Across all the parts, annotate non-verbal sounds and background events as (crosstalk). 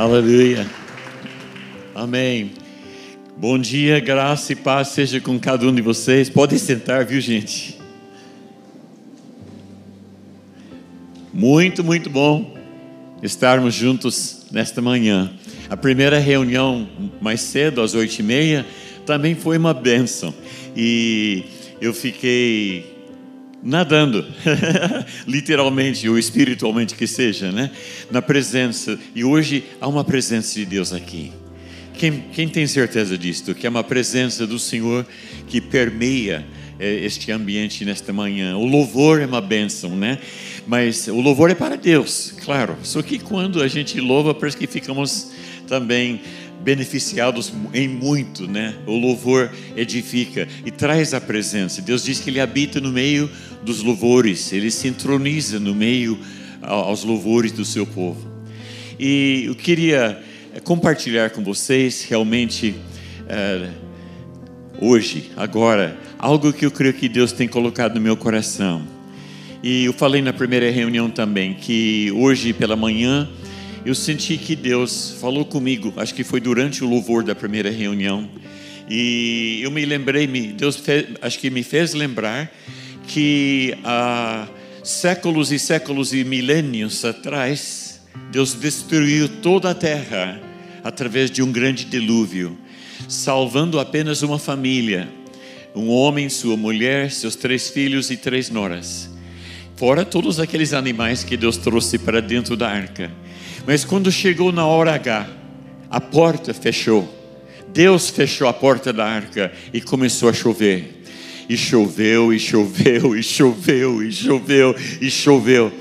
Aleluia. Amém. Bom dia, graça e paz seja com cada um de vocês. Pode sentar, viu, gente? Muito, muito bom estarmos juntos nesta manhã. A primeira reunião mais cedo, às oito e meia, também foi uma bênção. E eu fiquei nadando, (laughs) literalmente ou espiritualmente que seja, né? Na presença. E hoje há uma presença de Deus aqui. Quem, quem tem certeza disto? Que é uma presença do Senhor que permeia é, este ambiente nesta manhã. O louvor é uma bênção, né? Mas o louvor é para Deus, claro. Só que quando a gente louva, parece que ficamos também beneficiados em muito, né? O louvor edifica e traz a presença. Deus diz que Ele habita no meio dos louvores, Ele se entroniza no meio aos louvores do seu povo. E eu queria eh, compartilhar com vocês realmente é, hoje, agora, algo que eu creio que Deus tem colocado no meu coração. E eu falei na primeira reunião também que hoje pela manhã eu senti que Deus falou comigo, acho que foi durante o louvor da primeira reunião, e eu me lembrei, Deus fez, acho que me fez lembrar que há séculos e séculos e milênios atrás, Deus destruiu toda a terra através de um grande dilúvio, salvando apenas uma família, um homem, sua mulher, seus três filhos e três noras. Fora todos aqueles animais que Deus trouxe para dentro da arca. Mas quando chegou na hora H, a porta fechou. Deus fechou a porta da arca e começou a chover. E choveu, e choveu, e choveu, e choveu, e choveu.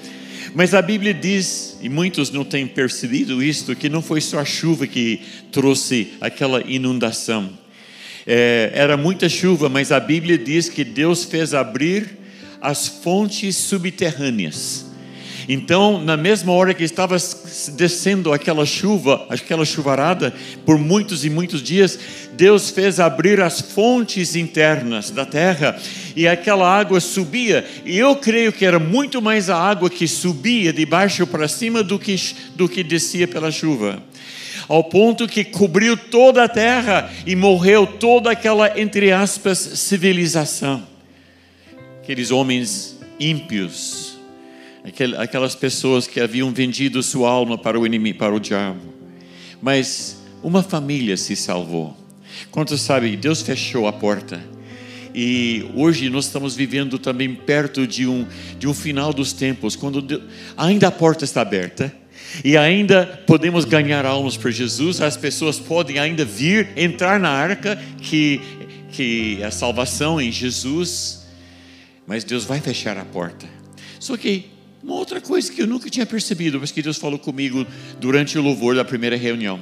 Mas a Bíblia diz, e muitos não têm percebido isto, que não foi só a chuva que trouxe aquela inundação. É, era muita chuva, mas a Bíblia diz que Deus fez abrir as fontes subterrâneas. Então, na mesma hora que estava descendo aquela chuva, aquela chuvarada, por muitos e muitos dias, Deus fez abrir as fontes internas da terra e aquela água subia. E eu creio que era muito mais a água que subia de baixo para cima do que, do que descia pela chuva ao ponto que cobriu toda a terra e morreu toda aquela, entre aspas, civilização. Aqueles homens ímpios, aquelas pessoas que haviam vendido sua alma para o inimigo, para o diabo. Mas uma família se salvou. Quantos sabem, Deus fechou a porta. E hoje nós estamos vivendo também perto de um, de um final dos tempos, quando Deus, ainda a porta está aberta, e ainda podemos ganhar almas para Jesus, as pessoas podem ainda vir, entrar na arca, que, que é a salvação em Jesus, mas Deus vai fechar a porta. Só que uma outra coisa que eu nunca tinha percebido, mas que Deus falou comigo durante o louvor da primeira reunião.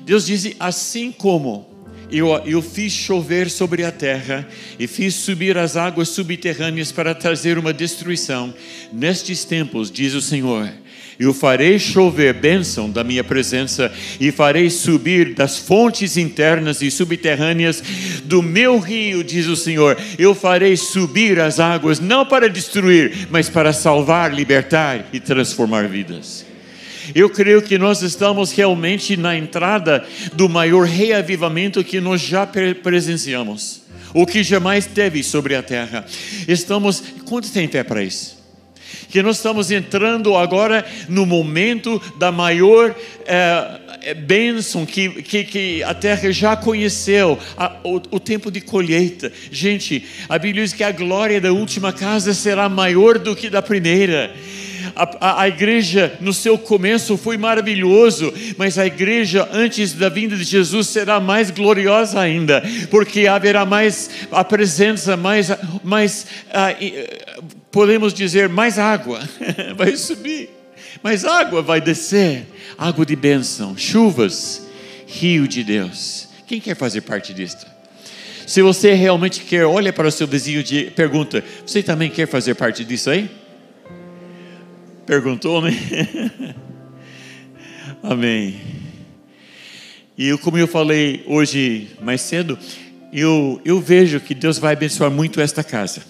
Deus diz: assim como eu, eu fiz chover sobre a terra e fiz subir as águas subterrâneas para trazer uma destruição, nestes tempos, diz o Senhor, eu farei chover bênção da minha presença e farei subir das fontes internas e subterrâneas do meu rio, diz o Senhor. Eu farei subir as águas, não para destruir, mas para salvar, libertar e transformar vidas. Eu creio que nós estamos realmente na entrada do maior reavivamento que nós já presenciamos, o que jamais teve sobre a terra. Estamos, quanto tem fé para isso? Que nós estamos entrando agora no momento da maior é, bênção que, que, que, a terra já conheceu, a, o, o, tempo de colheita. Gente, a Bíblia diz que a glória da última casa será maior do que da primeira. A, a, a, igreja no seu começo foi maravilhoso, mas a igreja antes da vinda de Jesus será mais gloriosa ainda, porque haverá mais a presença, mais, mais uh, podemos dizer mais água (laughs) vai subir, mais água vai descer, água de bênção, chuvas, rio de Deus. Quem quer fazer parte disto? Se você realmente quer, olha para o seu vizinho e pergunta: Você também quer fazer parte disso aí? Perguntou, né? (laughs) Amém. E eu, como eu falei hoje mais cedo, eu, eu vejo que Deus vai abençoar muito esta casa.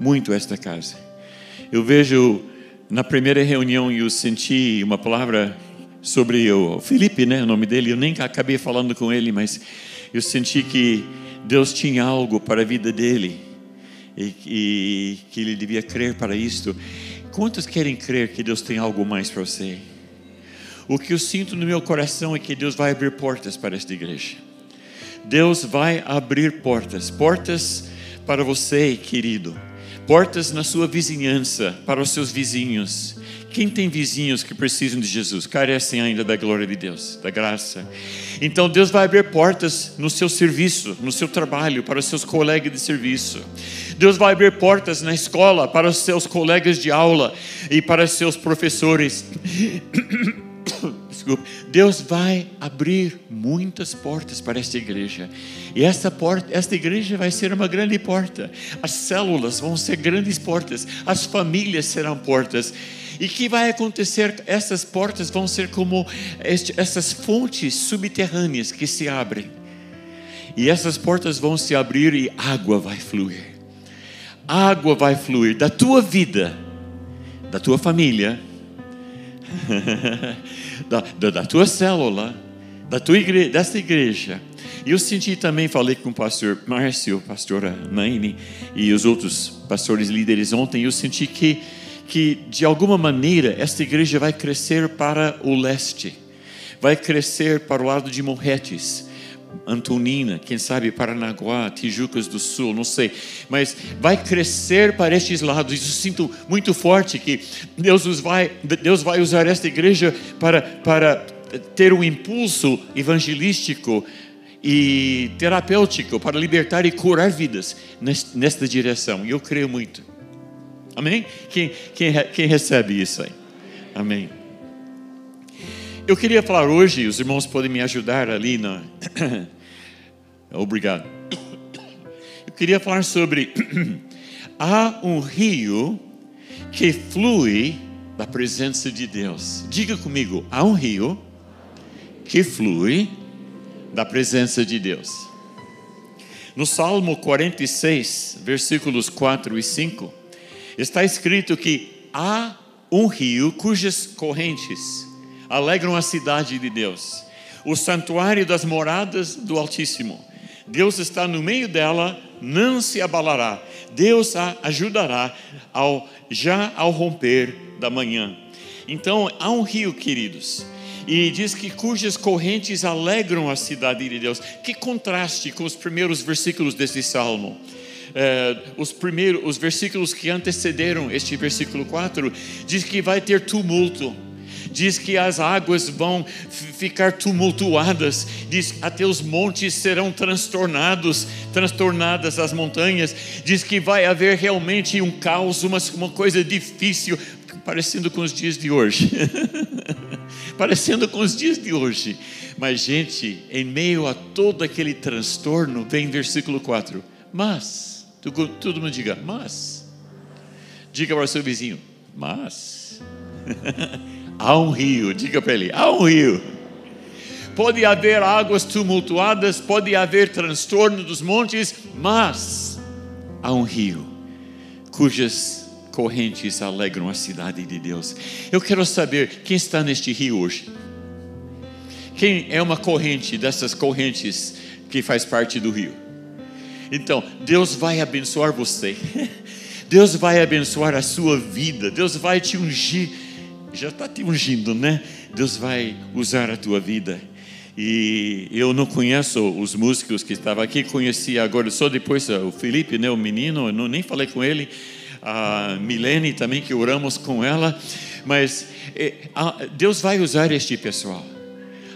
Muito esta casa. Eu vejo na primeira reunião eu senti uma palavra sobre o Felipe, né, o nome dele. Eu nem acabei falando com ele, mas eu senti que Deus tinha algo para a vida dele e, e que ele devia crer para isto. Quantos querem crer que Deus tem algo mais para você? O que eu sinto no meu coração é que Deus vai abrir portas para esta igreja. Deus vai abrir portas, portas para você, querido, portas na sua vizinhança, para os seus vizinhos. Quem tem vizinhos que precisam de Jesus, carecem ainda da glória de Deus, da graça. Então Deus vai abrir portas no seu serviço, no seu trabalho, para os seus colegas de serviço. Deus vai abrir portas na escola para os seus colegas de aula e para os seus professores. (coughs) Deus vai abrir muitas portas para esta igreja. E esta porta, esta igreja vai ser uma grande porta. As células vão ser grandes portas. As famílias serão portas. E que vai acontecer? Essas portas vão ser como este, essas fontes subterrâneas que se abrem. E essas portas vão se abrir e água vai fluir água vai fluir da tua vida, da tua família, (laughs) da, da, da, tua célula, da tua igreja, dessa igreja. E eu senti também, falei com o pastor Márcio, pastora Naine e os outros pastores líderes ontem, eu senti que, que de alguma maneira esta igreja vai crescer para o leste, vai crescer para o lado de Morretes Antonina, quem sabe Paranaguá, Tijucas do Sul, não sei, mas vai crescer para estes lados. Eu sinto muito forte que Deus vai, Deus vai usar esta igreja para, para ter um impulso evangelístico e terapêutico para libertar e curar vidas nesta direção. E eu creio muito. Amém? Quem, quem, quem recebe isso aí? Amém. Eu queria falar hoje, os irmãos podem me ajudar ali na. (coughs) Obrigado. Eu queria falar sobre. (coughs) Há um rio que flui da presença de Deus. Diga comigo, há um rio que flui da presença de Deus. No Salmo 46, versículos 4 e 5, está escrito que há um rio cujas correntes alegram a cidade de Deus, o santuário das moradas do Altíssimo. Deus está no meio dela, não se abalará. Deus a ajudará ao, já ao romper da manhã. Então, há um rio, queridos, e diz que cujas correntes alegram a cidade de Deus. Que contraste com os primeiros versículos desse salmo. É, os primeiros, os versículos que antecederam este versículo 4, diz que vai ter tumulto diz que as águas vão ficar tumultuadas, diz até os montes serão transtornados, transtornadas as montanhas, diz que vai haver realmente um caos, uma, uma coisa difícil, parecendo com os dias de hoje. (laughs) parecendo com os dias de hoje. Mas, gente, em meio a todo aquele transtorno, vem versículo 4. Mas, todo mundo diga, mas. Diga para o seu vizinho, mas. (laughs) Há um rio, diga para ele: há um rio. Pode haver águas tumultuadas, pode haver transtorno dos montes, mas há um rio cujas correntes alegram a cidade de Deus. Eu quero saber quem está neste rio hoje. Quem é uma corrente dessas correntes que faz parte do rio? Então, Deus vai abençoar você. (laughs) Deus vai abençoar a sua vida. Deus vai te ungir já está te ungindo, né? Deus vai usar a tua vida. E eu não conheço os músicos que estavam aqui, conheci agora só depois o Felipe, né, o menino, eu não, nem falei com ele, a Milene também, que oramos com ela, mas é, Deus vai usar este pessoal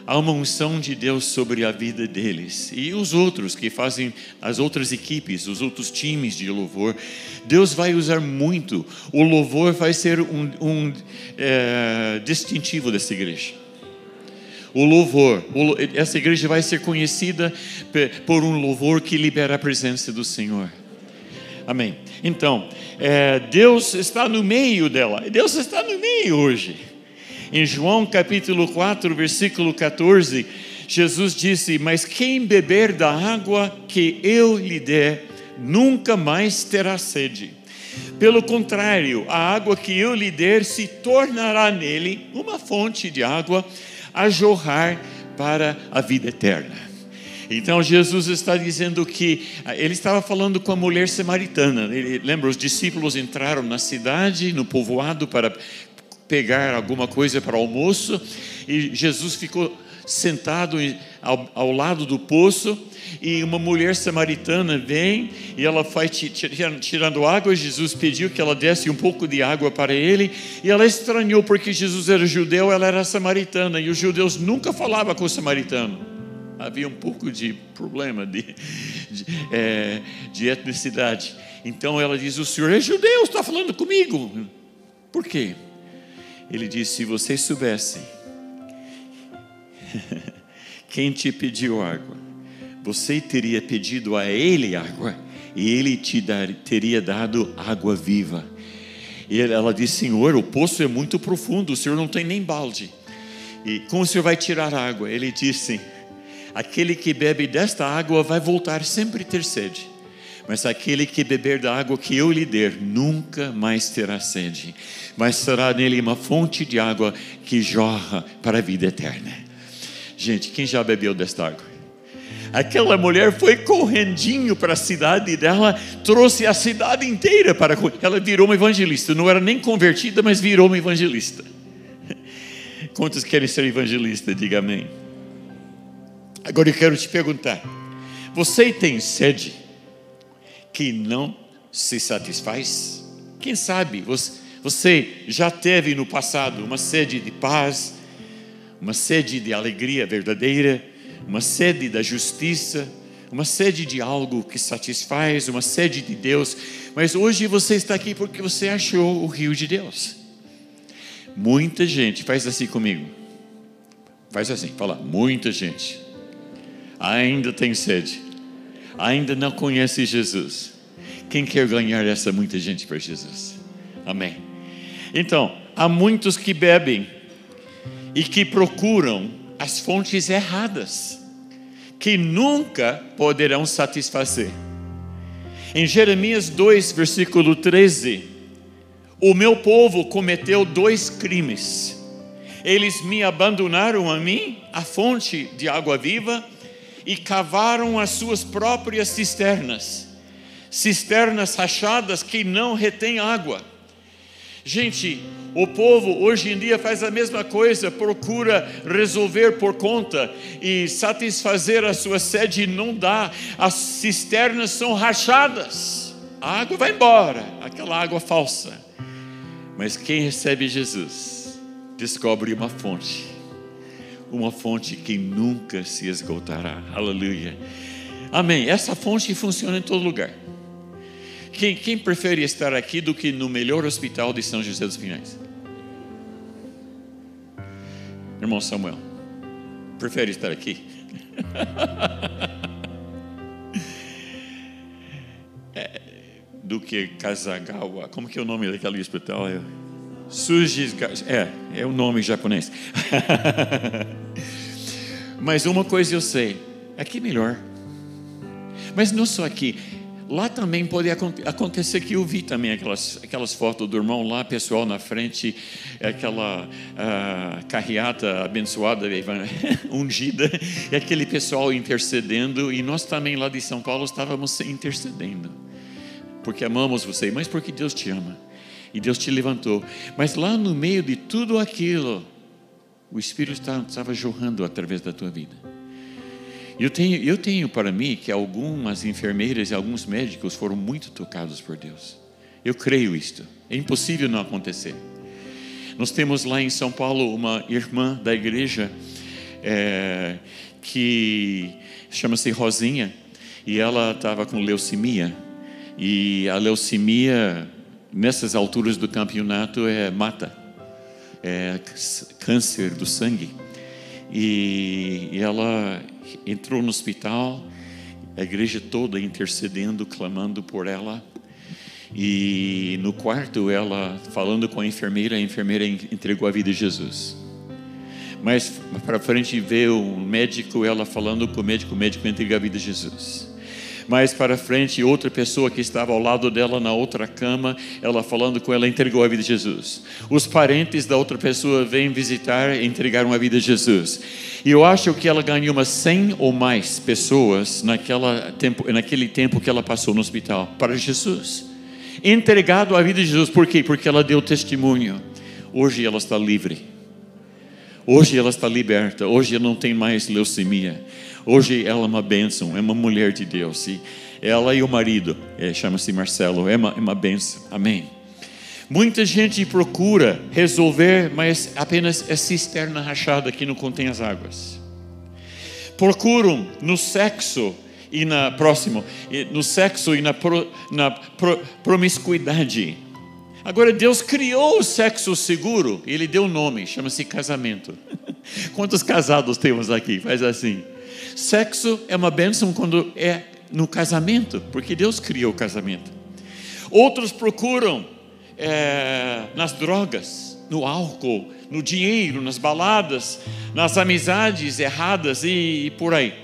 há uma unção de Deus sobre a vida deles. E os outros que fazem as outras equipes, os outros times de louvor, Deus vai usar muito. O louvor vai ser um, um é, distintivo dessa igreja. O louvor, essa igreja vai ser conhecida por um louvor que libera a presença do Senhor. Amém. Então, é, Deus está no meio dela. Deus está no meio hoje. Em João capítulo 4, versículo 14, Jesus disse: Mas quem beber da água que eu lhe der, nunca mais terá sede. Pelo contrário, a água que eu lhe der se tornará nele uma fonte de água a jorrar para a vida eterna. Então Jesus está dizendo que ele estava falando com a mulher samaritana. Ele, lembra, os discípulos entraram na cidade, no povoado, para pegar alguma coisa para almoço, e Jesus ficou sentado ao, ao, lado do poço e uma mulher samaritana vem e ela vai tirando água. Jesus pediu que ela desse um pouco de água para ele e ela estranhou porque Jesus era judeu, ela era samaritana e os judeus nunca falavam com o samaritano. Havia um pouco de problema de, de, é, de etnicidade. Então ela diz: O senhor é judeu, está falando comigo. Por quê? Ele diz: Se vocês soubessem (laughs) quem te pediu água, você teria pedido a ele água e ele te dar, teria dado água viva. E ela disse: Senhor, o poço é muito profundo, o senhor não tem nem balde. E como o senhor vai tirar água? Ele disse: Aquele que bebe desta água vai voltar sempre ter sede. Mas aquele que beber da água que eu lhe der, nunca mais terá sede, mas será nele uma fonte de água que jorra para a vida eterna. Gente, quem já bebeu desta água? Aquela mulher foi correndinho para a cidade dela, trouxe a cidade inteira para. Ela virou uma evangelista, não era nem convertida, mas virou uma evangelista. (laughs) Quantos querem ser evangelista? Diga amém. Agora eu quero te perguntar: você tem sede que não se satisfaz? Quem sabe você já teve no passado uma sede de paz, uma sede de alegria verdadeira, uma sede da justiça, uma sede de algo que satisfaz, uma sede de Deus, mas hoje você está aqui porque você achou o rio de Deus. Muita gente, faz assim comigo. Faz assim, fala, muita gente ainda tem sede, ainda não conhece Jesus. Quem quer ganhar essa muita gente para Jesus? Amém. Então, há muitos que bebem e que procuram as fontes erradas, que nunca poderão satisfazer. Em Jeremias 2, versículo 13, o meu povo cometeu dois crimes. Eles me abandonaram a mim, a fonte de água viva, e cavaram as suas próprias cisternas, cisternas rachadas que não retêm água. Gente, o povo hoje em dia faz a mesma coisa, procura resolver por conta e satisfazer a sua sede não dá. As cisternas são rachadas, a água vai embora, aquela água falsa. Mas quem recebe Jesus descobre uma fonte uma fonte que nunca se esgotará. Aleluia. Amém. Essa fonte funciona em todo lugar. Quem, quem prefere estar aqui do que no melhor hospital de São José dos Pinhais? Irmão Samuel, prefere estar aqui? (laughs) é, do que Kasagawa. Como que é o nome daquele hospital? É... Sujisga, é, é o nome japonês. (laughs) Mas uma coisa eu sei, aqui melhor. Mas não só aqui, lá também pode acontecer que eu vi também aquelas, aquelas fotos do irmão lá, pessoal na frente, aquela uh, carreata abençoada, (laughs) ungida, e aquele pessoal intercedendo, e nós também lá de São Paulo estávamos intercedendo, porque amamos você, mas porque Deus te ama e Deus te levantou. Mas lá no meio de tudo aquilo, o Espírito estava jorrando através da tua vida. Eu tenho, eu tenho para mim que algumas enfermeiras e alguns médicos foram muito tocados por Deus. Eu creio isto. É impossível não acontecer. Nós temos lá em São Paulo uma irmã da igreja é, que chama-se Rosinha e ela estava com leucemia e a leucemia nessas alturas do campeonato é mata, é câncer do sangue. E, ela entrou no hospital, a igreja toda intercedendo, clamando por ela. E no quarto, ela falando com a enfermeira, a enfermeira entregou a vida a Jesus. Mas para frente ver o médico, ela falando com o médico, o médico entregou a vida a Jesus. Mais para frente, outra pessoa que estava ao lado dela na outra cama, ela falando com ela, entregou a vida a Jesus. Os parentes da outra pessoa vêm visitar e entregaram a vida a Jesus. E eu acho que ela ganhou umas 100 ou mais pessoas naquela tempo, naquele tempo que ela passou no hospital para Jesus. Entregado a vida de Jesus, por quê? Porque ela deu testemunho. Hoje ela está livre. Hoje ela está liberta. Hoje ela não tem mais leucemia. Hoje ela é uma bênção, é uma mulher de Deus. E ela e o marido, é, chama-se Marcelo, é uma, é uma bênção. Amém. Muita gente procura resolver, mas apenas é cisterna rachada que não contém as águas. Procuram no sexo e na próximo, no sexo e na, pro, na pro, promiscuidade. Agora Deus criou o sexo seguro, ele deu o um nome, chama-se casamento. (laughs) Quantos casados temos aqui? Faz assim. Sexo é uma bênção quando é no casamento, porque Deus criou o casamento. Outros procuram é, nas drogas, no álcool, no dinheiro, nas baladas, nas amizades erradas e, e por aí.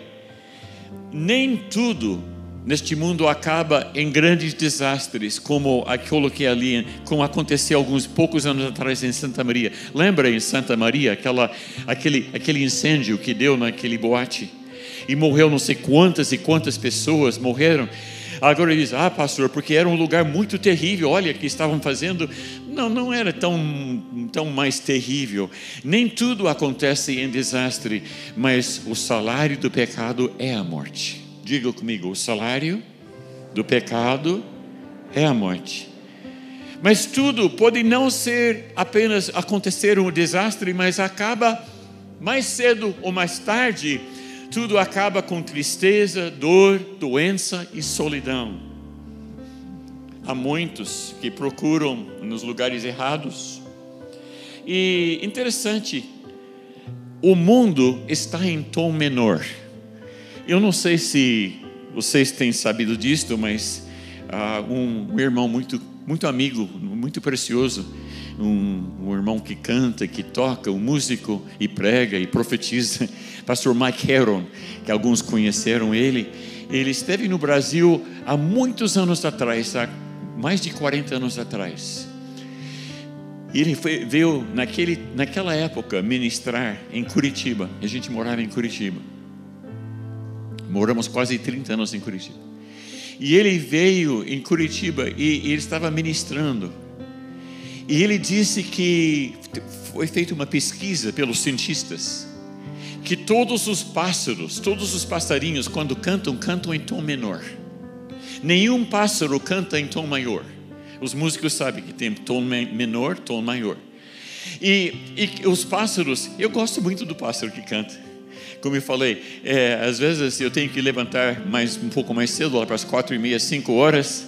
Nem tudo neste mundo acaba em grandes desastres, como aquilo que ali, como aconteceu alguns poucos anos atrás em Santa Maria. Lembra em Santa Maria aquela, aquele, aquele incêndio que deu naquele boate? E morreu não sei quantas e quantas pessoas morreram. Agora ele diz: Ah, pastor, porque era um lugar muito terrível. Olha, que estavam fazendo. Não, não era tão, tão mais terrível. Nem tudo acontece em desastre, mas o salário do pecado é a morte. Diga comigo: o salário do pecado é a morte. Mas tudo pode não ser apenas acontecer um desastre, mas acaba mais cedo ou mais tarde tudo acaba com tristeza, dor, doença e solidão. Há muitos que procuram nos lugares errados. E interessante, o mundo está em tom menor. Eu não sei se vocês têm sabido disto, mas uh, um, um irmão muito, muito amigo, muito precioso, um, um, irmão que canta, que toca, um músico e prega e profetiza, (laughs) pastor Mike Heron, que alguns conheceram ele. Ele esteve no Brasil há muitos anos atrás, há mais de 40 anos atrás. Ele foi, veio naquele, naquela época ministrar em Curitiba. A gente morava em Curitiba. Moramos quase 30 anos em Curitiba. E ele veio em Curitiba e, e ele estava ministrando. E ele disse que foi feita uma pesquisa pelos cientistas que todos os pássaros, todos os passarinhos, quando cantam, cantam em tom menor. Nenhum pássaro canta em tom maior. Os músicos sabem que tem tom menor, tom maior. E, e os pássaros, eu gosto muito do pássaro que canta. Como eu falei, é, às vezes eu tenho que levantar mais um pouco mais cedo, lá para as quatro e meia, cinco horas,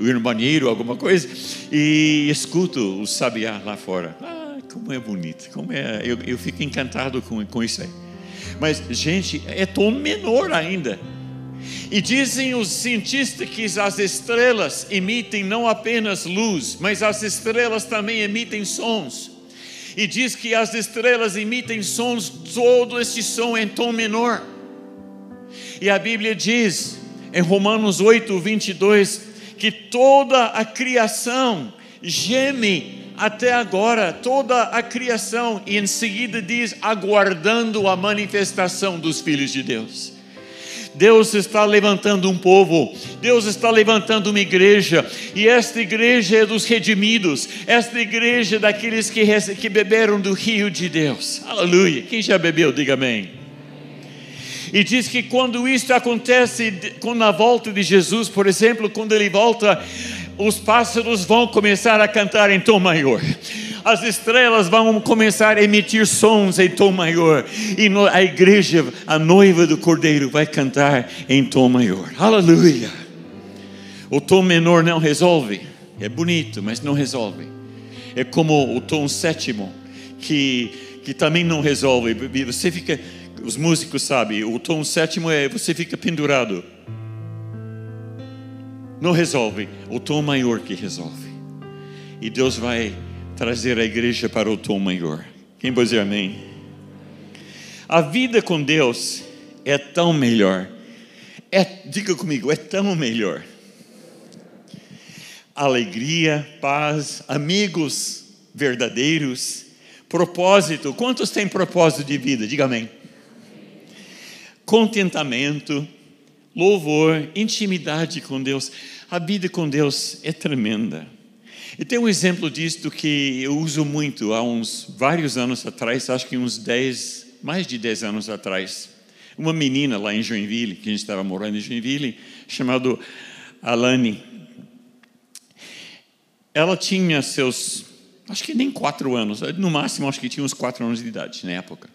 ir no banheiro, alguma coisa, e escuto o sabiá lá fora. Ah, como é bonito, como é, eu, eu fico encantado com, com isso aí. Mas, gente, é tom menor ainda. E dizem os cientistas que as estrelas emitem não apenas luz, mas as estrelas também emitem sons. E diz que as estrelas emitem sons, todo esse som em tom menor. E a Bíblia diz, em Romanos 8, 22, que toda a criação geme até agora toda a criação, e em seguida diz: aguardando a manifestação dos filhos de Deus. Deus está levantando um povo, Deus está levantando uma igreja, e esta igreja é dos redimidos, esta igreja é daqueles que, que beberam do rio de Deus. Aleluia. Quem já bebeu, diga amém. E diz que quando isso acontece, com a volta de Jesus, por exemplo, quando ele volta, os pássaros vão começar a cantar em tom maior. As estrelas vão começar a emitir sons em tom maior. E a igreja, a noiva do cordeiro, vai cantar em tom maior. Aleluia! O tom menor não resolve. É bonito, mas não resolve. É como o tom sétimo, que, que também não resolve. Você fica, os músicos sabem, o tom sétimo é você fica pendurado não resolve, o tom maior que resolve. E Deus vai trazer a igreja para o tom maior. Quem pode dizer amém? A vida com Deus é tão melhor, é, diga comigo, é tão melhor. Alegria, paz, amigos verdadeiros, propósito. Quantos têm propósito de vida? Diga amém. Contentamento, louvor, intimidade com Deus. A vida com Deus é tremenda. E tem um exemplo disto que eu uso muito há uns vários anos atrás, acho que uns 10, mais de 10 anos atrás. Uma menina lá em Joinville, que a gente estava morando em Joinville, chamada Alane. Ela tinha seus, acho que nem quatro anos, no máximo acho que tinha uns quatro anos de idade na época.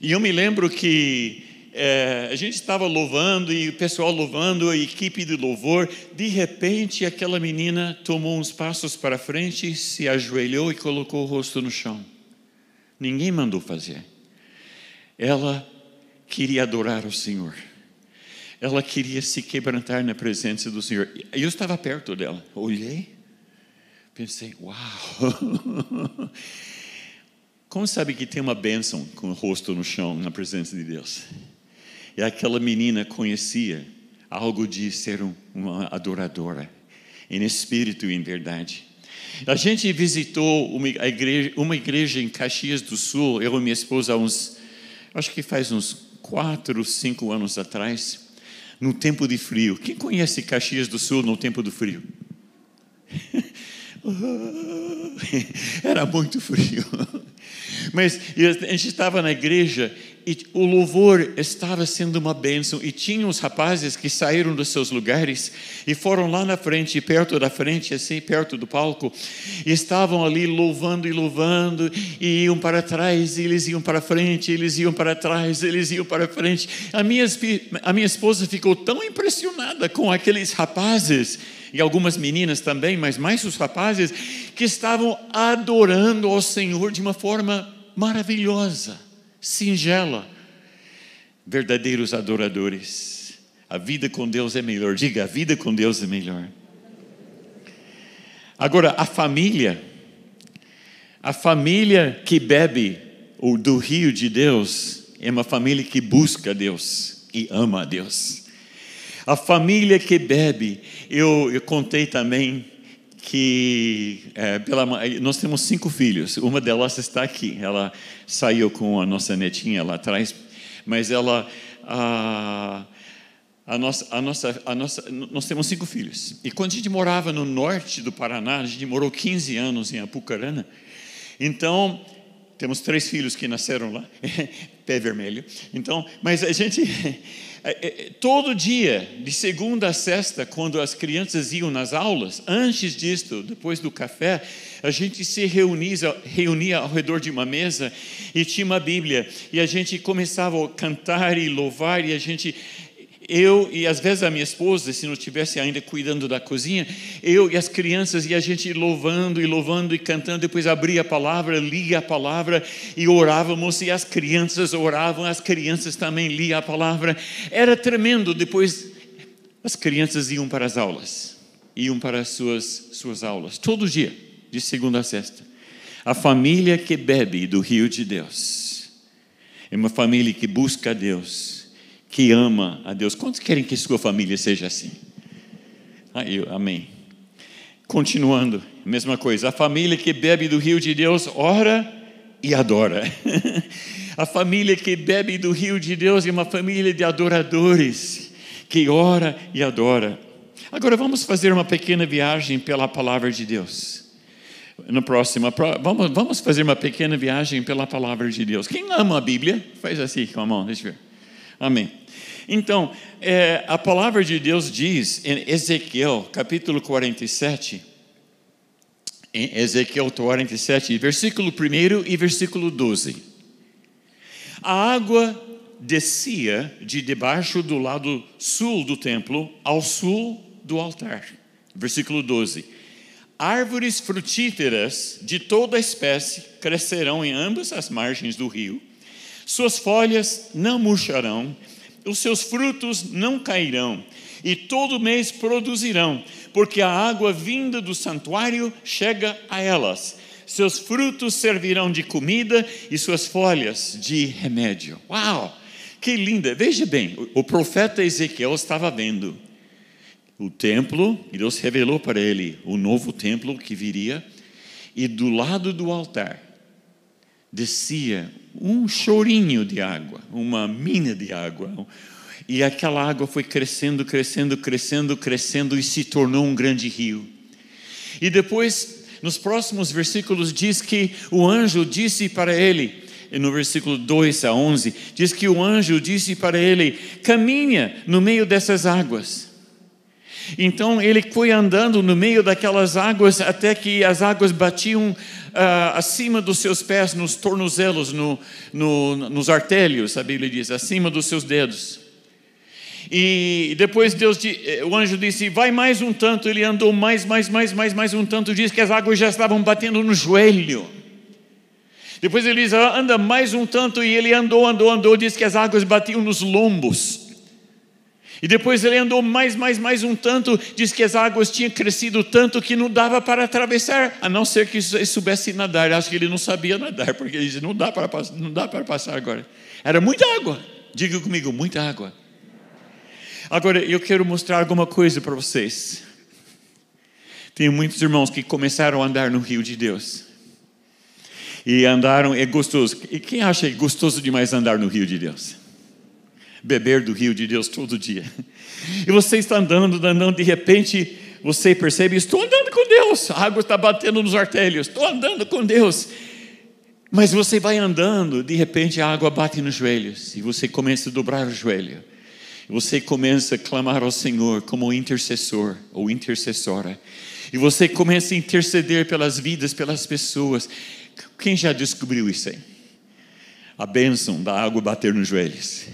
E eu me lembro que é, a gente estava louvando e o pessoal louvando, a equipe de louvor. De repente, aquela menina tomou uns passos para frente, se ajoelhou e colocou o rosto no chão. Ninguém mandou fazer. Ela queria adorar o Senhor. Ela queria se quebrantar na presença do Senhor. Eu estava perto dela. Olhei, pensei, uau! (laughs) Como sabe que tem uma bênção com o rosto no chão na presença de Deus? E aquela menina conhecia algo de ser uma adoradora, em espírito e em verdade. A gente visitou uma igreja, uma igreja em Caxias do Sul, eu e minha esposa, uns, acho que faz uns quatro, cinco anos atrás, no tempo de frio. Quem conhece Caxias do Sul no tempo do frio? (laughs) Era muito frio. Mas a gente estava na igreja e o louvor estava sendo uma bênção. E tinha uns rapazes que saíram dos seus lugares e foram lá na frente, perto da frente, assim, perto do palco, e estavam ali louvando e louvando, e iam para trás, e eles iam para frente, eles iam para trás, eles iam para frente. A minha, a minha esposa ficou tão impressionada com aqueles rapazes e algumas meninas também, mas mais os rapazes, que estavam adorando ao Senhor de uma forma maravilhosa singela, verdadeiros adoradores. A vida com Deus é melhor. Diga, a vida com Deus é melhor. Agora, a família, a família que bebe o do rio de Deus é uma família que busca Deus e ama a Deus. A família que bebe, eu, eu contei também que é, pela, nós temos cinco filhos. Uma delas está aqui. Ela saiu com a nossa netinha lá atrás, mas ela a, a nossa, a nossa, a nossa, nós temos cinco filhos. E quando a gente morava no norte do Paraná, a gente morou 15 anos em Apucarana. Então temos três filhos que nasceram lá, (laughs) pé vermelho. Então, mas a gente todo dia, de segunda a sexta, quando as crianças iam nas aulas, antes disto, depois do café, a gente se reunia, reunia ao redor de uma mesa e tinha uma Bíblia, e a gente começava a cantar e louvar, e a gente eu e às vezes a minha esposa, se não estivesse ainda cuidando da cozinha, eu e as crianças e a gente louvando e louvando e cantando, depois abria a palavra, lia a palavra e orávamos e as crianças oravam, as crianças também liam a palavra. Era tremendo. Depois as crianças iam para as aulas, iam para as suas suas aulas todo dia, de segunda a sexta. A família que bebe do rio de Deus é uma família que busca a Deus que ama a Deus. Quantos querem que sua família seja assim? Ah, eu, amém. Continuando, mesma coisa. A família que bebe do rio de Deus ora e adora. (laughs) a família que bebe do rio de Deus é uma família de adoradores que ora e adora. Agora vamos fazer uma pequena viagem pela palavra de Deus. No próximo, vamos, vamos fazer uma pequena viagem pela palavra de Deus. Quem ama a Bíblia? Faz assim com a mão, deixa eu ver. Amém. Então, é, a palavra de Deus diz em Ezequiel, capítulo 47, em Ezequiel 47, versículo 1 e versículo 12. A água descia de debaixo do lado sul do templo ao sul do altar. Versículo 12. Árvores frutíferas de toda espécie crescerão em ambas as margens do rio, suas folhas não murcharão, os seus frutos não cairão, e todo mês produzirão, porque a água vinda do santuário chega a elas. Seus frutos servirão de comida e suas folhas de remédio. Uau! que linda! Veja bem, o profeta Ezequiel estava vendo o templo, e Deus revelou para ele o novo templo que viria, e do lado do altar descia um chorinho de água, uma mina de água. E aquela água foi crescendo, crescendo, crescendo, crescendo e se tornou um grande rio. E depois, nos próximos versículos, diz que o anjo disse para ele, no versículo 2 a 11, diz que o anjo disse para ele: caminha no meio dessas águas. Então ele foi andando no meio daquelas águas até que as águas batiam uh, acima dos seus pés, nos tornozelos, no, no, nos artérios, a Bíblia diz, acima dos seus dedos. E depois Deus, eh, o anjo disse: Vai mais um tanto. Ele andou mais, mais, mais, mais, mais um tanto. Diz que as águas já estavam batendo no joelho. Depois ele diz: Anda mais um tanto. E ele andou, andou, andou. Diz que as águas batiam nos lombos. E depois ele andou mais, mais, mais um tanto, diz que as águas tinham crescido tanto que não dava para atravessar, a não ser que ele soubesse nadar. Acho que ele não sabia nadar, porque ele disse: não dá para, não dá para passar agora. Era muita água. Diga comigo, muita água. Agora eu quero mostrar alguma coisa para vocês. Tem muitos irmãos que começaram a andar no rio de Deus. E andaram, é gostoso. E quem acha gostoso demais andar no rio de Deus? Beber do rio de Deus todo dia. E você está andando, andando, de repente você percebe: estou andando com Deus, a água está batendo nos artérios, estou andando com Deus. Mas você vai andando, de repente a água bate nos joelhos, e você começa a dobrar o joelho. Você começa a clamar ao Senhor como intercessor ou intercessora. E você começa a interceder pelas vidas, pelas pessoas. Quem já descobriu isso aí? A bênção da água bater nos joelhos.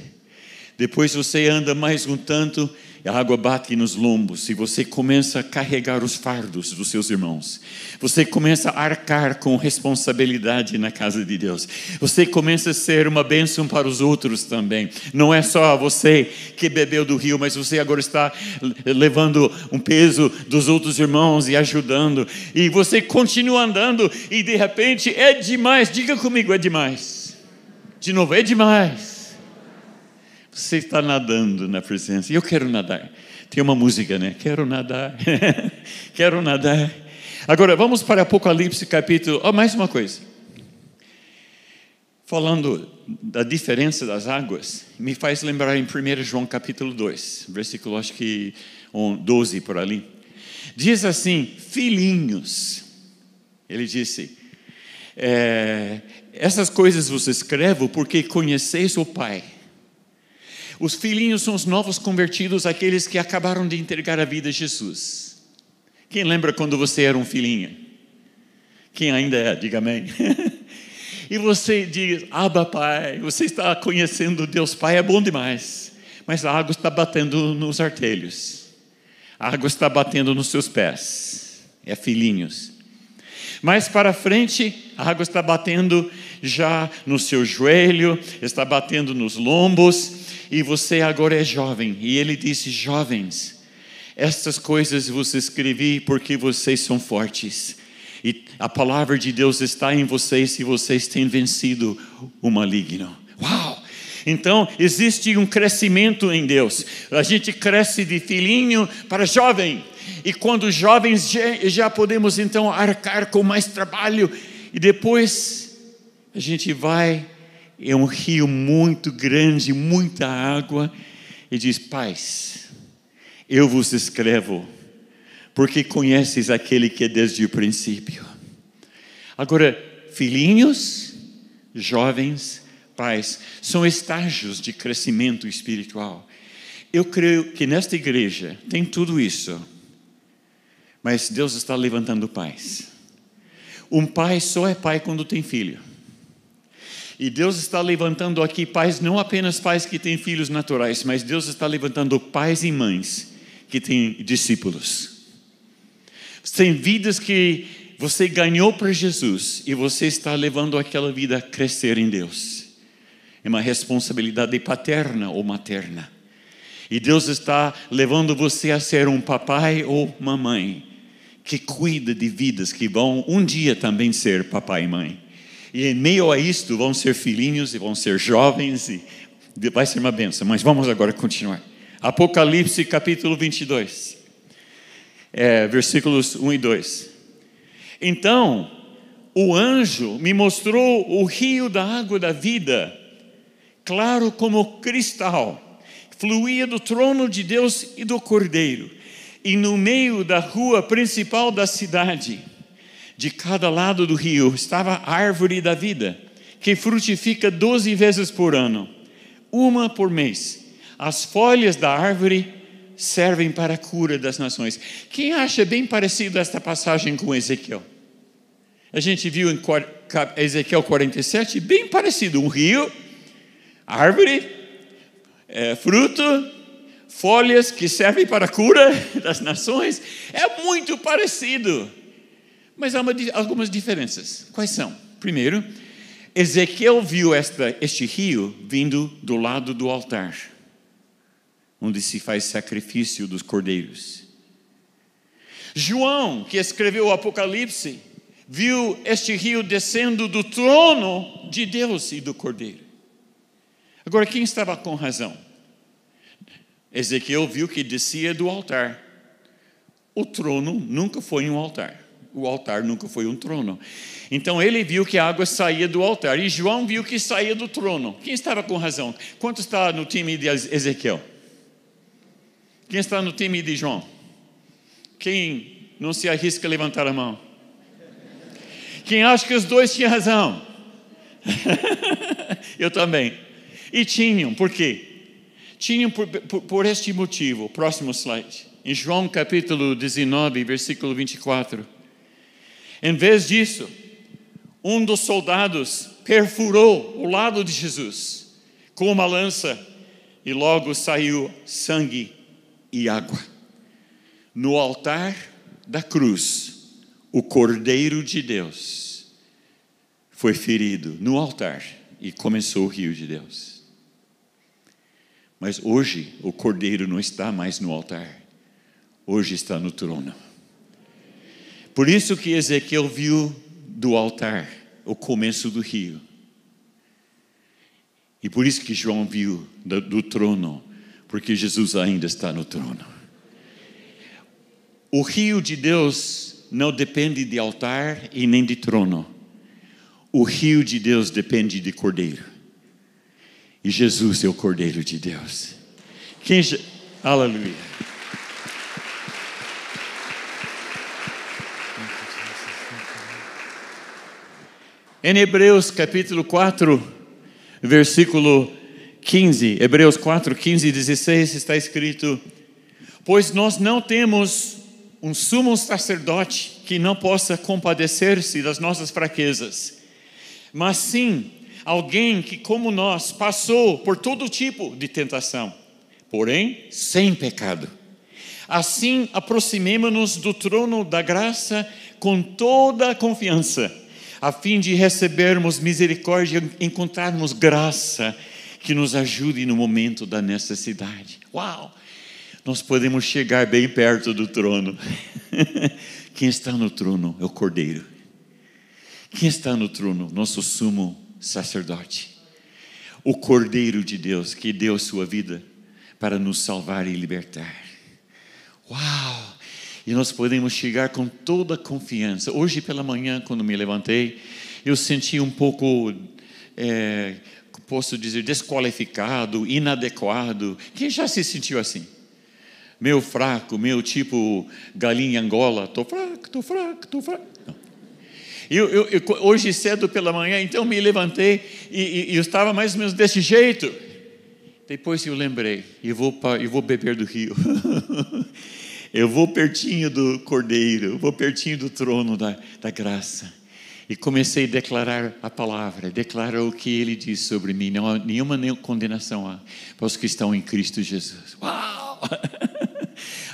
Depois você anda mais um tanto, a água bate nos lombos e você começa a carregar os fardos dos seus irmãos. Você começa a arcar com responsabilidade na casa de Deus. Você começa a ser uma bênção para os outros também. Não é só você que bebeu do rio, mas você agora está levando um peso dos outros irmãos e ajudando. E você continua andando e de repente é demais. Diga comigo, é demais. De novo, é demais você está nadando na presença. Eu quero nadar. Tem uma música, né? Quero nadar. (laughs) quero nadar. Agora, vamos para Apocalipse capítulo. Oh, mais uma coisa. Falando da diferença das águas, me faz lembrar em 1 João capítulo 2, versículo acho que 12 por ali. Diz assim: Filhinhos, ele disse, é, essas coisas vos escrevo porque conheceis o Pai. Os filhinhos são os novos convertidos, aqueles que acabaram de entregar a vida a Jesus. Quem lembra quando você era um filhinho? Quem ainda é, diga amém. (laughs) e você diz, Abba Pai, você está conhecendo Deus Pai, é bom demais. Mas a água está batendo nos artelhos. A água está batendo nos seus pés. É filhinhos. Mais para frente, a água está batendo já no seu joelho, está batendo nos lombos, e você agora é jovem. E ele disse: Jovens, estas coisas vos escrevi porque vocês são fortes. E a palavra de Deus está em vocês e vocês têm vencido o maligno. Uau! Então, existe um crescimento em Deus. A gente cresce de filhinho para jovem. E quando jovens já, podemos então arcar com mais trabalho. E depois a gente vai é um rio muito grande, muita água, e diz: Pais, eu vos escrevo, porque conheces aquele que é desde o princípio. Agora, filhinhos, jovens, pais, são estágios de crescimento espiritual. Eu creio que nesta igreja tem tudo isso, mas Deus está levantando pais. Um pai só é pai quando tem filho. E Deus está levantando aqui pais, não apenas pais que têm filhos naturais, mas Deus está levantando pais e mães que têm discípulos. Tem vidas que você ganhou para Jesus e você está levando aquela vida a crescer em Deus. É uma responsabilidade paterna ou materna. E Deus está levando você a ser um papai ou mamãe que cuida de vidas que vão um dia também ser papai e mãe. E em meio a isto vão ser filhinhos e vão ser jovens e vai ser uma benção, mas vamos agora continuar. Apocalipse capítulo 22, é, versículos 1 e 2. Então, o anjo me mostrou o rio da água da vida, claro como cristal, fluía do trono de Deus e do cordeiro, e no meio da rua principal da cidade, de cada lado do rio, estava a árvore da vida, que frutifica doze vezes por ano, uma por mês. As folhas da árvore servem para a cura das nações. Quem acha bem parecido esta passagem com Ezequiel? A gente viu em Ezequiel 47, bem parecido: um rio, árvore, é, fruto, folhas que servem para a cura (laughs) das nações. É muito parecido, mas há uma, algumas diferenças. Quais são? Primeiro, Ezequiel viu esta, este rio vindo do lado do altar onde se faz sacrifício dos cordeiros. João, que escreveu o Apocalipse, viu este rio descendo do trono de Deus e do cordeiro. Agora, quem estava com razão? Ezequiel viu que descia do altar. O trono nunca foi um altar. O altar nunca foi um trono. Então ele viu que a água saía do altar. E João viu que saía do trono. Quem estava com razão? Quanto está no time de Ezequiel? Quem está no time de João? Quem não se arrisca a levantar a mão? Quem acha que os dois tinham razão? (laughs) Eu também. E tinham, por quê? Tinham por, por, por este motivo. Próximo slide. Em João capítulo 19, versículo 24. Em vez disso, um dos soldados perfurou o lado de Jesus com uma lança e logo saiu sangue e água. No altar da cruz, o Cordeiro de Deus foi ferido no altar e começou o rio de Deus. Mas hoje o Cordeiro não está mais no altar, hoje está no trono. Por isso que Ezequiel viu do altar o começo do rio. E por isso que João viu do, do trono porque Jesus ainda está no trono. O rio de Deus não depende de altar e nem de trono. O rio de Deus depende de cordeiro. E Jesus é o cordeiro de Deus. Quem Aleluia. Em Hebreus capítulo 4, versículo 15, Hebreus 4, 15 e 16 está escrito: Pois nós não temos um sumo sacerdote que não possa compadecer-se das nossas fraquezas, mas sim alguém que, como nós, passou por todo tipo de tentação, porém sem pecado. Assim, aproximemo-nos do trono da graça com toda a confiança, a fim de recebermos misericórdia encontrarmos graça que nos ajude no momento da necessidade. Uau! Nós podemos chegar bem perto do trono. (laughs) Quem está no trono é o Cordeiro. Quem está no trono? Nosso sumo sacerdote. O Cordeiro de Deus que deu sua vida para nos salvar e libertar. Uau! E nós podemos chegar com toda confiança. Hoje pela manhã, quando me levantei, eu senti um pouco é, posso dizer, desqualificado, inadequado. Quem já se sentiu assim? Meu fraco, meu tipo galinha Angola, estou fraco, estou fraco, estou fraco. Eu, eu, eu, hoje cedo pela manhã, então me levantei e, e, eu estava mais ou menos desse jeito. Depois eu lembrei, eu vou, eu vou beber do rio. (laughs) eu vou pertinho do cordeiro, eu vou pertinho do trono da, da graça. E comecei a declarar a palavra, declarar o que ele diz sobre mim. Não há nenhuma condenação há para os que estão em Cristo Jesus. Uau! (laughs)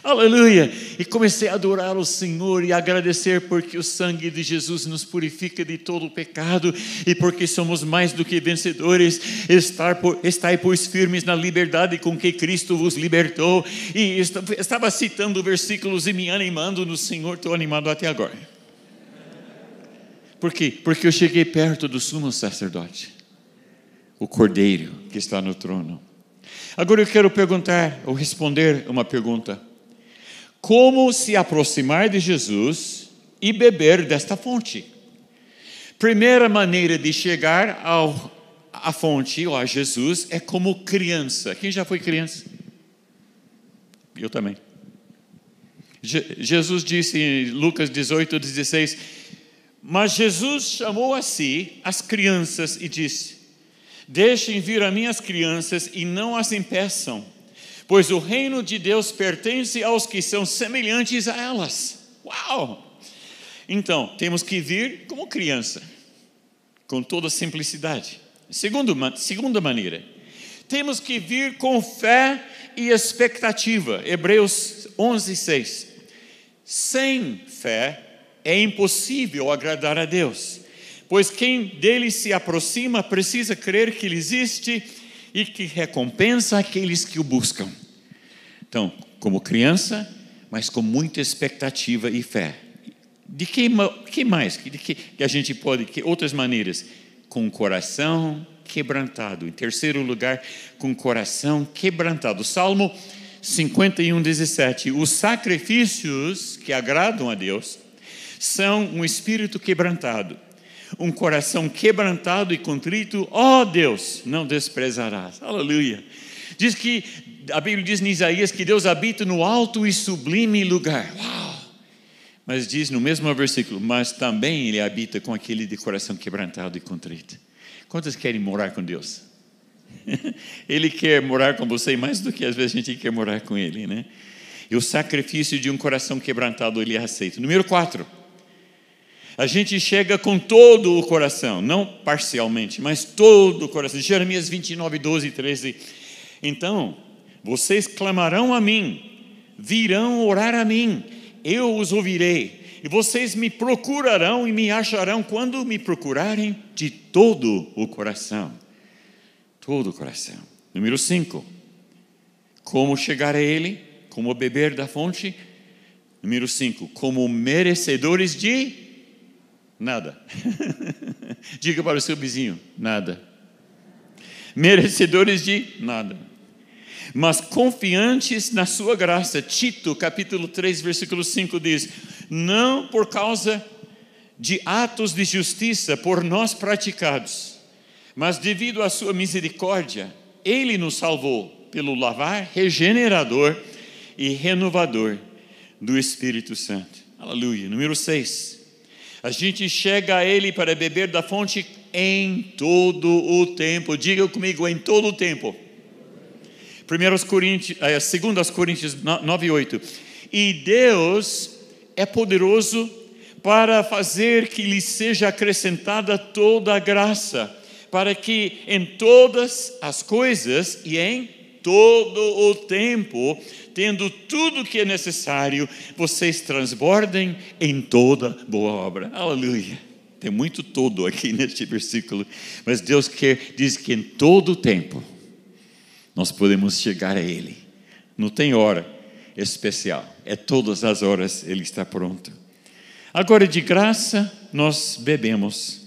Aleluia! E comecei a adorar o Senhor e agradecer porque o sangue de Jesus nos purifica de todo o pecado e porque somos mais do que vencedores. Estar por, estai, pois, firmes na liberdade com que Cristo vos libertou. E estava citando versículos e me animando no Senhor. Estou animado até agora. Por quê? Porque eu cheguei perto do sumo sacerdote, o Cordeiro que está no trono. Agora eu quero perguntar ou responder uma pergunta: Como se aproximar de Jesus e beber desta fonte? Primeira maneira de chegar ao, à fonte ou a Jesus é como criança. Quem já foi criança? Eu também. Je Jesus disse em Lucas 18, 16: Mas Jesus chamou a si as crianças e disse: Deixem vir a minhas crianças e não as impeçam, pois o reino de Deus pertence aos que são semelhantes a elas. Uau! Então, temos que vir como criança, com toda simplicidade. Segundo, segunda maneira, temos que vir com fé e expectativa. Hebreus 11, 6. Sem fé é impossível agradar a Deus, pois quem dele se aproxima precisa crer que ele existe e que recompensa aqueles que o buscam. Então, como criança, mas com muita expectativa e fé. De que, que mais? De que, que a gente pode, que outras maneiras? Com o coração quebrantado. Em terceiro lugar, com o coração quebrantado. Salmo 51, 17. Os sacrifícios que agradam a Deus são um espírito quebrantado, um coração quebrantado e contrito, ó oh Deus, não desprezarás. Aleluia. Diz que, a Bíblia diz em Isaías que Deus habita no alto e sublime lugar. Uau! Mas diz no mesmo versículo, mas também Ele habita com aquele de coração quebrantado e contrito. Quantos querem morar com Deus? (laughs) Ele quer morar com você mais do que às vezes a gente quer morar com Ele, né? E o sacrifício de um coração quebrantado Ele aceita. Número 4. A gente chega com todo o coração, não parcialmente, mas todo o coração. Jeremias 29, 12 e 13. Então, vocês clamarão a mim, virão orar a mim, eu os ouvirei. E vocês me procurarão e me acharão quando me procurarem de todo o coração. Todo o coração. Número 5. Como chegar a Ele? Como beber da fonte? Número 5. Como merecedores de Nada. (laughs) Diga para o seu vizinho: nada. Merecedores de nada. Mas confiantes na sua graça. Tito, capítulo 3, versículo 5 diz: Não por causa de atos de justiça por nós praticados, mas devido à sua misericórdia, ele nos salvou pelo lavar regenerador e renovador do Espírito Santo. Aleluia. Número 6. A gente chega a Ele para beber da fonte em todo o tempo. Diga comigo, em todo o tempo. 1 Coríntios, 2 Coríntios 9, 8. E Deus é poderoso para fazer que lhe seja acrescentada toda a graça, para que em todas as coisas e em todo o tempo tendo tudo o que é necessário, vocês transbordem em toda boa obra. Aleluia. Tem muito todo aqui (laughs) neste versículo, mas Deus quer, diz que em todo tempo nós podemos chegar a Ele. Não tem hora especial, é todas as horas Ele está pronto. Agora, de graça, nós bebemos,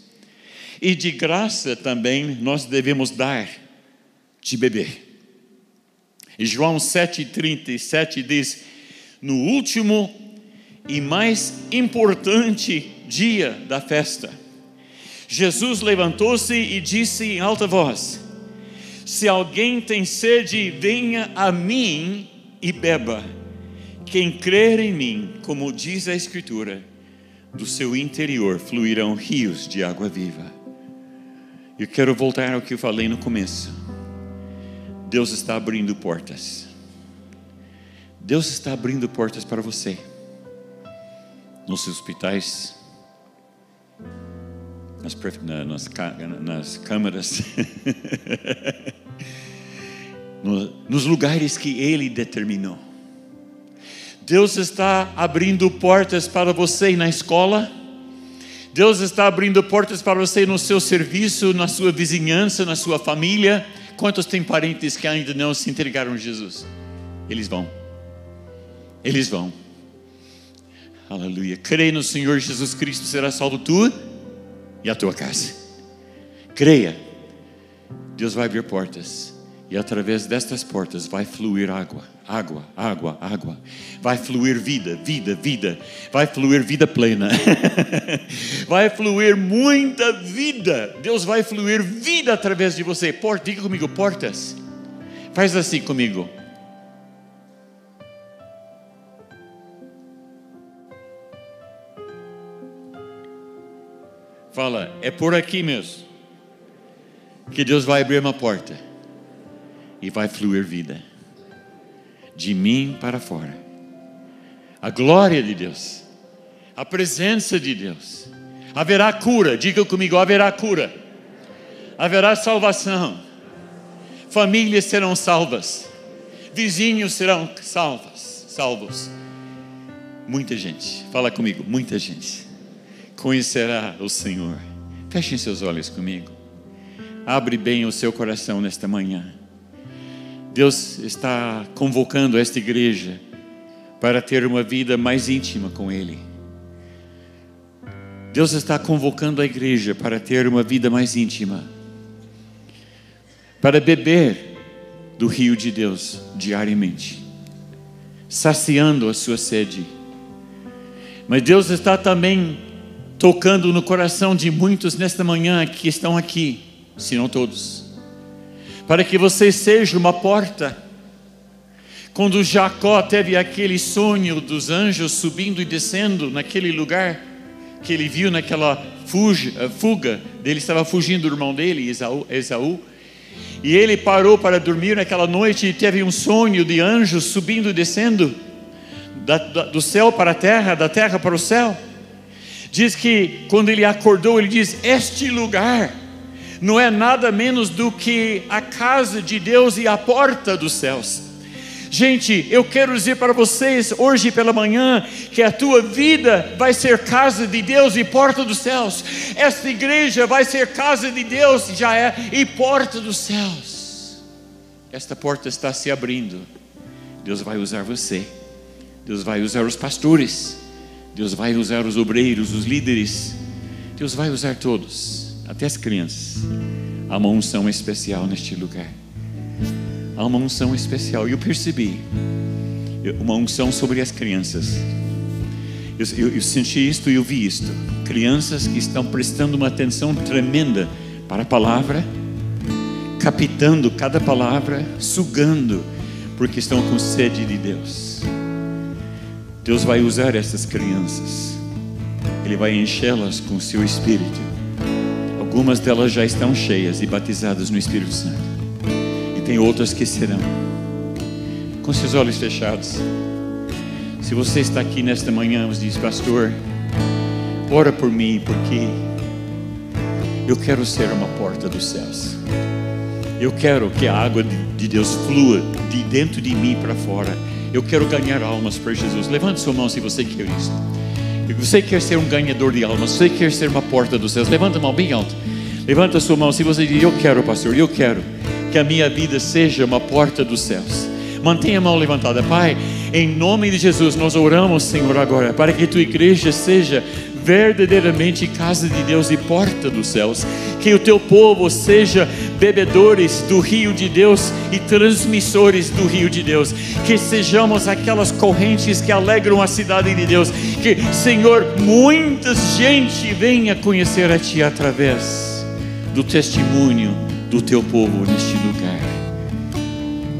e de graça também nós devemos dar de beber. E João 7,37 diz: No último e mais importante dia da festa, Jesus levantou-se e disse em alta voz: Se alguém tem sede, venha a mim e beba. Quem crer em mim, como diz a Escritura, do seu interior fluirão rios de água viva. Eu quero voltar ao que eu falei no começo. Deus está abrindo portas. Deus está abrindo portas para você. Nos hospitais, nas, nas, nas câmaras, (laughs) nos lugares que Ele determinou. Deus está abrindo portas para você na escola. Deus está abrindo portas para você no seu serviço, na sua vizinhança, na sua família. Quantos têm parentes que ainda não se entregaram a Jesus? Eles vão. Eles vão. Aleluia. Creia no Senhor Jesus Cristo, será salvo tu e a tua casa. Creia. Deus vai abrir portas. E através destas portas vai fluir água, água, água, água. Vai fluir vida, vida, vida. Vai fluir vida plena. (laughs) vai fluir muita vida. Deus vai fluir vida através de você. Porta, diga comigo, portas. Faz assim comigo. Fala, é por aqui mesmo que Deus vai abrir uma porta e vai fluir vida de mim para fora. A glória de Deus, a presença de Deus. Haverá cura, diga comigo: haverá cura, haverá salvação, famílias serão salvas, vizinhos serão salvos, salvos. Muita gente, fala comigo, muita gente conhecerá o Senhor. Fechem seus olhos comigo. Abre bem o seu coração nesta manhã. Deus está convocando esta igreja para ter uma vida mais íntima com Ele. Deus está convocando a igreja para ter uma vida mais íntima, para beber do rio de Deus diariamente, saciando a sua sede. Mas Deus está também tocando no coração de muitos nesta manhã que estão aqui, se não todos, para que você seja uma porta. Quando Jacó teve aquele sonho dos anjos subindo e descendo naquele lugar que ele viu naquela fuga, eh, fuga dele estava fugindo do irmão dele, Esaú, Esaú, e ele parou para dormir naquela noite e teve um sonho de anjos subindo e descendo da, da, do céu para a terra, da terra para o céu. Diz que quando ele acordou, ele diz: Este lugar não é nada menos do que a casa de Deus e a porta dos céus. Gente, eu quero dizer para vocês hoje pela manhã que a tua vida vai ser casa de Deus e porta dos céus. Esta igreja vai ser casa de Deus, já é, e porta dos céus. Esta porta está se abrindo. Deus vai usar você. Deus vai usar os pastores. Deus vai usar os obreiros, os líderes. Deus vai usar todos, até as crianças. Há uma unção especial neste lugar. Há uma unção especial. Eu percebi uma unção sobre as crianças. Eu, eu, eu senti isto e eu vi isto. Crianças que estão prestando uma atenção tremenda para a palavra, captando cada palavra, sugando, porque estão com sede de Deus. Deus vai usar essas crianças, Ele vai enchê-las com o seu Espírito. Algumas delas já estão cheias e batizadas no Espírito Santo, e tem outras que serão. Com seus olhos fechados, se você está aqui nesta manhã, você diz, Pastor, ora por mim, porque eu quero ser uma porta dos céus. Eu quero que a água de Deus flua de dentro de mim para fora eu quero ganhar almas para Jesus. Levante sua mão se você quer isso. Você quer ser um ganhador de almas. Você quer ser uma porta dos céus. Levanta a mão bem alto. Levanta a sua mão se você diz: Eu quero, pastor. Eu quero que a minha vida seja uma porta dos céus. Mantenha a mão levantada, Pai. Em nome de Jesus, nós oramos, Senhor, agora, para que tua igreja seja verdadeiramente casa de Deus e porta dos céus. Que o teu povo seja bebedores do rio de Deus e transmissores do rio de Deus. Que sejamos aquelas correntes que alegram a cidade de Deus. Que, Senhor, muita gente venha conhecer a Ti através do testemunho do teu povo neste lugar.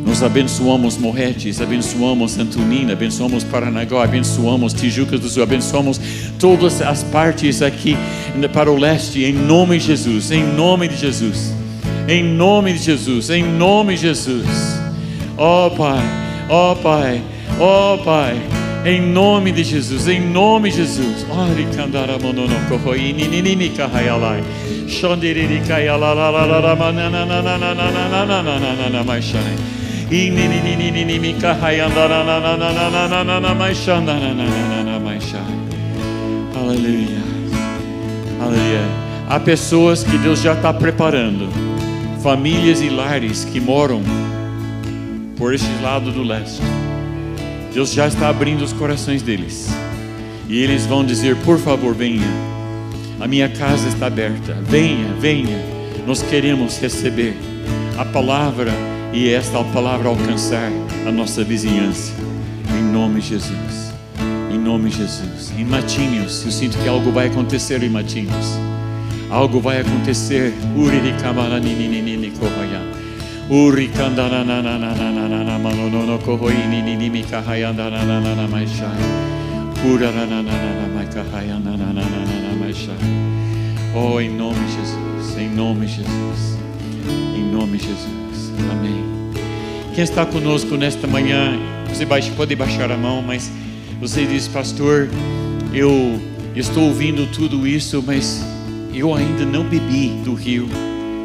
Nós abençoamos Morretes, abençoamos Antonina, abençoamos Paranagó, abençoamos Tijucas do Sul, abençoamos todas as partes aqui para o leste, em nome de Jesus, em nome de Jesus, em nome de Jesus, em nome de Jesus. Ó oh, Pai, ó oh, Pai, ó oh, Pai, em nome de Jesus, em nome de Jesus. Aleluia. Aleluia. Há pessoas que Deus já está preparando, famílias e lares que moram por este lado do leste. Deus já está abrindo os corações deles. E eles vão dizer: Por favor, venha. A minha casa está aberta. Venha, venha. Nós queremos receber. a palavra e esta palavra alcançar a nossa vizinhança. Em nome de Jesus. Em nome de Jesus. Em Matinhos, eu sinto que algo vai acontecer em Matinhos. Algo vai acontecer. Oh, em nome de Jesus. Em nome de Jesus. Em nome de Jesus. Amém. Quem está conosco nesta manhã, você pode baixar a mão, mas você diz, pastor, eu estou ouvindo tudo isso, mas eu ainda não bebi do rio.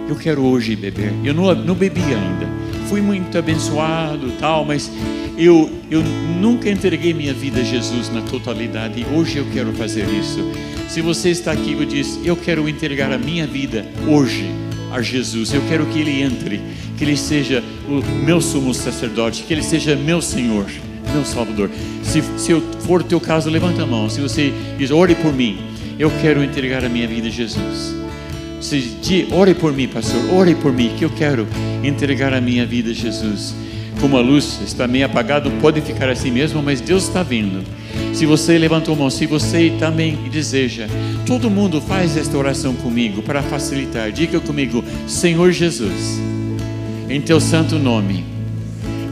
Eu quero hoje beber. Eu não, não bebi ainda. Fui muito abençoado, tal, mas eu, eu nunca entreguei minha vida a Jesus na totalidade. E hoje eu quero fazer isso. Se você está aqui e diz, eu quero entregar a minha vida hoje a Jesus. Eu quero que Ele entre, que Ele seja o meu sumo sacerdote, que Ele seja meu Senhor, meu Salvador. Se, se eu for o teu caso, levanta a mão. Se você diz, ore por mim, eu quero entregar a minha vida a Jesus. Se diz, ore por mim, pastor, ore por mim, que eu quero entregar a minha vida a Jesus. Como a luz está meio apagada, pode ficar assim mesmo, mas Deus está vindo. Se você levantou a mão, se você também deseja, todo mundo faz esta oração comigo para facilitar. Diga comigo, Senhor Jesus, em teu santo nome,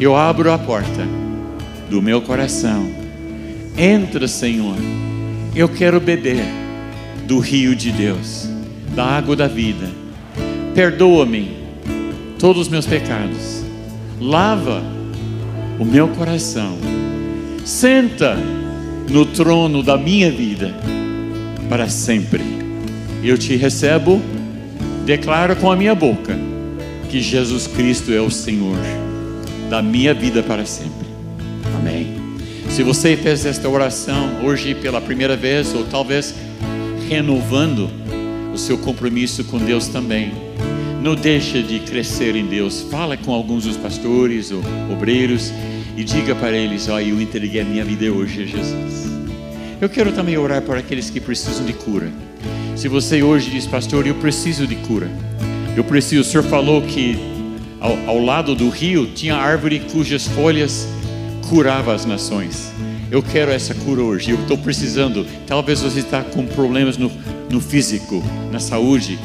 eu abro a porta do meu coração. Entra, Senhor. Eu quero beber do rio de Deus, da água da vida. Perdoa-me todos os meus pecados. Lava o meu coração. Senta no trono da minha vida para sempre. Eu te recebo, declaro com a minha boca que Jesus Cristo é o Senhor da minha vida para sempre. Amém. Se você fez esta oração hoje pela primeira vez, ou talvez renovando o seu compromisso com Deus também, não deixe de crescer em Deus. Fala com alguns dos pastores ou obreiros e diga para eles: oh, eu entreguei a minha vida hoje a Jesus. Eu quero também orar para aqueles que precisam de cura. Se você hoje diz, pastor, eu preciso de cura. Eu preciso. O senhor falou que ao, ao lado do rio tinha árvore cujas folhas curava as nações. Eu quero essa cura hoje. Eu estou precisando. Talvez você está com problemas no, no físico, na saúde.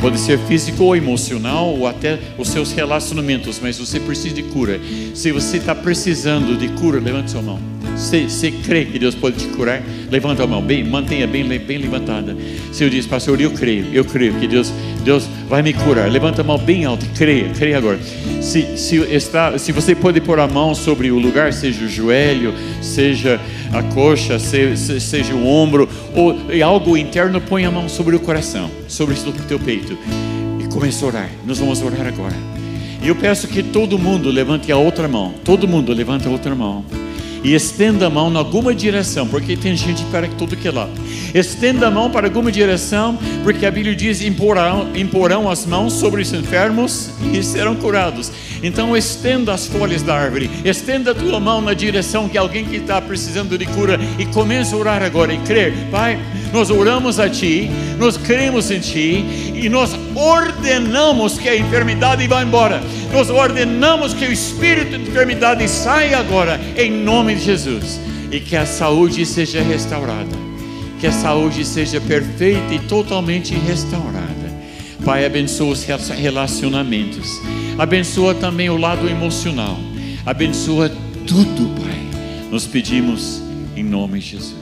Pode ser físico ou emocional, ou até os seus relacionamentos, mas você precisa de cura. Se você está precisando de cura, levante sua mão. Você, crê que Deus pode te curar? Levanta a mão, bem, mantenha bem, bem levantada. Se eu diz, pastor, eu creio, eu creio que Deus, Deus vai me curar. Levanta a mão bem alta, creia, creia agora. Se, se, está, se você pode pôr a mão sobre o lugar, seja o joelho, seja a coxa, seja, o ombro, ou algo interno, põe a mão sobre o coração, sobre o teu peito. E comece a orar. Nós vamos orar agora. E eu peço que todo mundo levante a outra mão. Todo mundo levante a outra mão e estenda a mão em alguma direção, porque tem gente para todo que é. Estenda a mão para alguma direção, porque a Bíblia diz: imporão, imporão as mãos sobre os enfermos e serão curados. Então estenda as folhas da árvore, estenda a tua mão na direção que alguém que está precisando de cura e comece a orar agora e crer, Pai. Nós oramos a Ti, nós cremos em Ti e nós ordenamos que a enfermidade vá embora. Nós ordenamos que o espírito de enfermidade saia agora, em nome de Jesus, e que a saúde seja restaurada, que a saúde seja perfeita e totalmente restaurada. Pai, abençoa os relacionamentos, abençoa também o lado emocional, abençoa tudo, Pai. Nós pedimos em nome de Jesus.